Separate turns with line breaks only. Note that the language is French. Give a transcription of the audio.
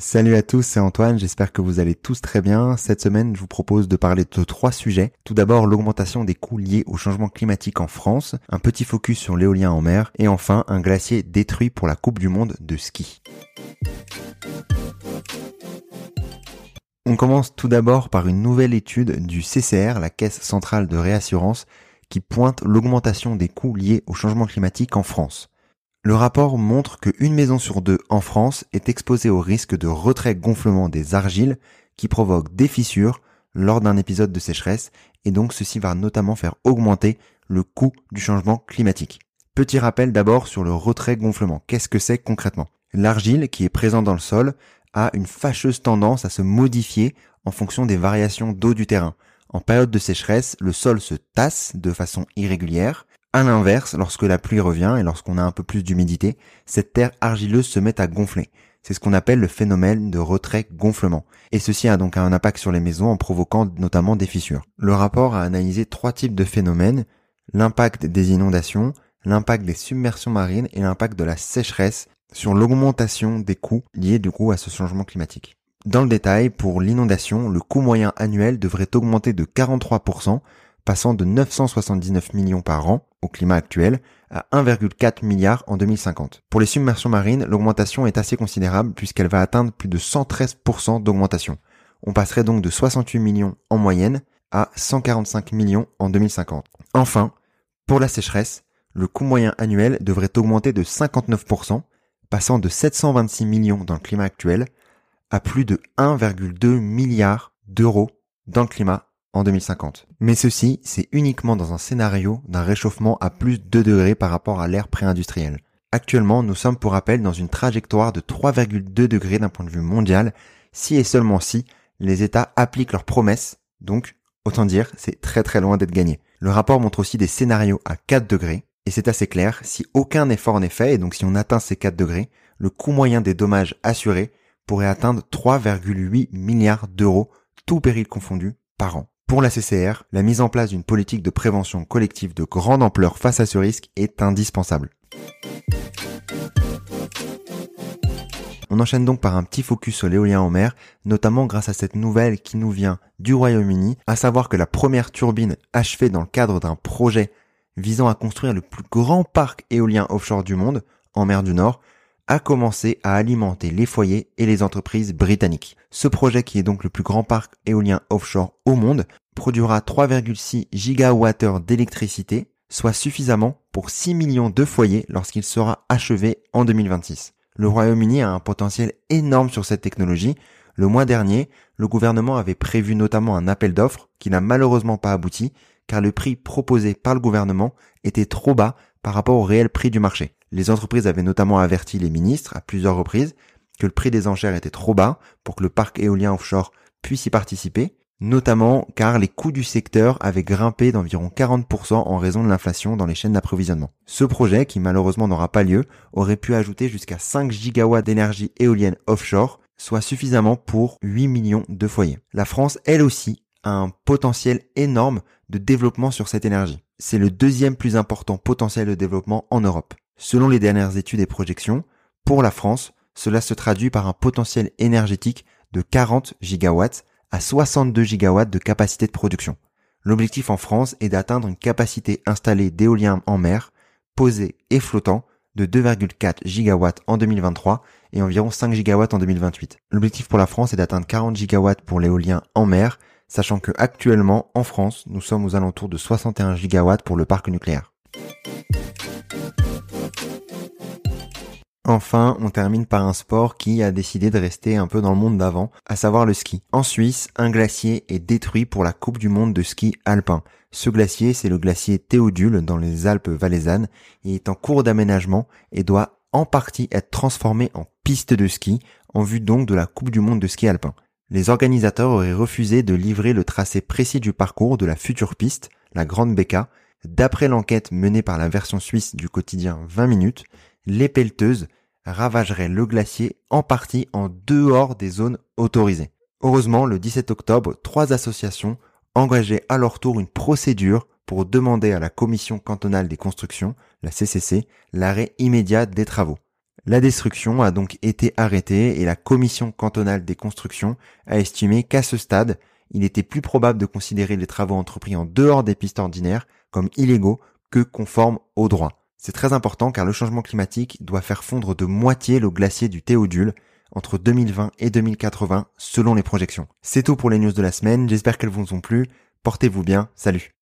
Salut à tous, c'est Antoine, j'espère que vous allez tous très bien. Cette semaine, je vous propose de parler de trois sujets. Tout d'abord, l'augmentation des coûts liés au changement climatique en France, un petit focus sur l'éolien en mer, et enfin, un glacier détruit pour la Coupe du Monde de ski. On commence tout d'abord par une nouvelle étude du CCR, la Caisse centrale de réassurance, qui pointe l'augmentation des coûts liés au changement climatique en France. Le rapport montre qu'une maison sur deux en France est exposée au risque de retrait-gonflement des argiles qui provoquent des fissures lors d'un épisode de sécheresse et donc ceci va notamment faire augmenter le coût du changement climatique. Petit rappel d'abord sur le retrait-gonflement. Qu'est-ce que c'est concrètement? L'argile qui est présente dans le sol a une fâcheuse tendance à se modifier en fonction des variations d'eau du terrain. En période de sécheresse, le sol se tasse de façon irrégulière à l'inverse, lorsque la pluie revient et lorsqu'on a un peu plus d'humidité, cette terre argileuse se met à gonfler. C'est ce qu'on appelle le phénomène de retrait-gonflement. Et ceci a donc un impact sur les maisons en provoquant notamment des fissures. Le rapport a analysé trois types de phénomènes. L'impact des inondations, l'impact des submersions marines et l'impact de la sécheresse sur l'augmentation des coûts liés du coup à ce changement climatique. Dans le détail, pour l'inondation, le coût moyen annuel devrait augmenter de 43%, passant de 979 millions par an au climat actuel à 1,4 milliard en 2050. Pour les submersions marines, l'augmentation est assez considérable puisqu'elle va atteindre plus de 113% d'augmentation. On passerait donc de 68 millions en moyenne à 145 millions en 2050. Enfin, pour la sécheresse, le coût moyen annuel devrait augmenter de 59%, passant de 726 millions dans le climat actuel à plus de 1,2 milliard d'euros dans le climat en 2050. Mais ceci, c'est uniquement dans un scénario d'un réchauffement à plus de 2 degrés par rapport à l'ère pré-industrielle. Actuellement, nous sommes pour rappel dans une trajectoire de 3,2 degrés d'un point de vue mondial, si et seulement si les États appliquent leurs promesses, donc autant dire, c'est très très loin d'être gagné. Le rapport montre aussi des scénarios à 4 degrés, et c'est assez clair, si aucun effort n'est fait, et donc si on atteint ces 4 degrés, le coût moyen des dommages assurés pourrait atteindre 3,8 milliards d'euros, tout péril confondu, par an. Pour la CCR, la mise en place d'une politique de prévention collective de grande ampleur face à ce risque est indispensable. On enchaîne donc par un petit focus sur l'éolien en mer, notamment grâce à cette nouvelle qui nous vient du Royaume-Uni, à savoir que la première turbine achevée dans le cadre d'un projet visant à construire le plus grand parc éolien offshore du monde, en mer du Nord, a commencé à alimenter les foyers et les entreprises britanniques. Ce projet, qui est donc le plus grand parc éolien offshore au monde, produira 3,6 gigawattheures d'électricité, soit suffisamment pour 6 millions de foyers lorsqu'il sera achevé en 2026. Le Royaume-Uni a un potentiel énorme sur cette technologie. Le mois dernier, le gouvernement avait prévu notamment un appel d'offres qui n'a malheureusement pas abouti car le prix proposé par le gouvernement était trop bas par rapport au réel prix du marché. Les entreprises avaient notamment averti les ministres à plusieurs reprises que le prix des enchères était trop bas pour que le parc éolien offshore puisse y participer, notamment car les coûts du secteur avaient grimpé d'environ 40% en raison de l'inflation dans les chaînes d'approvisionnement. Ce projet, qui malheureusement n'aura pas lieu, aurait pu ajouter jusqu'à 5 gigawatts d'énergie éolienne offshore, soit suffisamment pour 8 millions de foyers. La France, elle aussi, a un potentiel énorme de développement sur cette énergie. C'est le deuxième plus important potentiel de développement en Europe. Selon les dernières études et projections, pour la France, cela se traduit par un potentiel énergétique de 40 gigawatts à 62 gigawatts de capacité de production. L'objectif en France est d'atteindre une capacité installée d'éolien en mer, posé et flottant, de 2,4 gigawatts en 2023 et environ 5 gigawatts en 2028. L'objectif pour la France est d'atteindre 40 gigawatts pour l'éolien en mer, sachant que actuellement en France, nous sommes aux alentours de 61 gigawatts pour le parc nucléaire. Enfin, on termine par un sport qui a décidé de rester un peu dans le monde d'avant, à savoir le ski. En Suisse, un glacier est détruit pour la Coupe du monde de ski alpin. Ce glacier, c'est le glacier Théodule dans les Alpes valaisannes. Il est en cours d'aménagement et doit en partie être transformé en piste de ski en vue donc de la Coupe du monde de ski alpin. Les organisateurs auraient refusé de livrer le tracé précis du parcours de la future piste, la Grande Becca. D'après l'enquête menée par la version suisse du quotidien 20 minutes, les pelleteuses ravagerait le glacier en partie en dehors des zones autorisées. Heureusement, le 17 octobre, trois associations engageaient à leur tour une procédure pour demander à la Commission cantonale des constructions, la CCC, l'arrêt immédiat des travaux. La destruction a donc été arrêtée et la commission cantonale des constructions a estimé qu'à ce stade, il était plus probable de considérer les travaux entrepris en dehors des pistes ordinaires comme illégaux que conformes au droit. C'est très important car le changement climatique doit faire fondre de moitié le glacier du Théodule entre 2020 et 2080 selon les projections. C'est tout pour les news de la semaine, j'espère qu'elles vous ont plu. Portez-vous bien, salut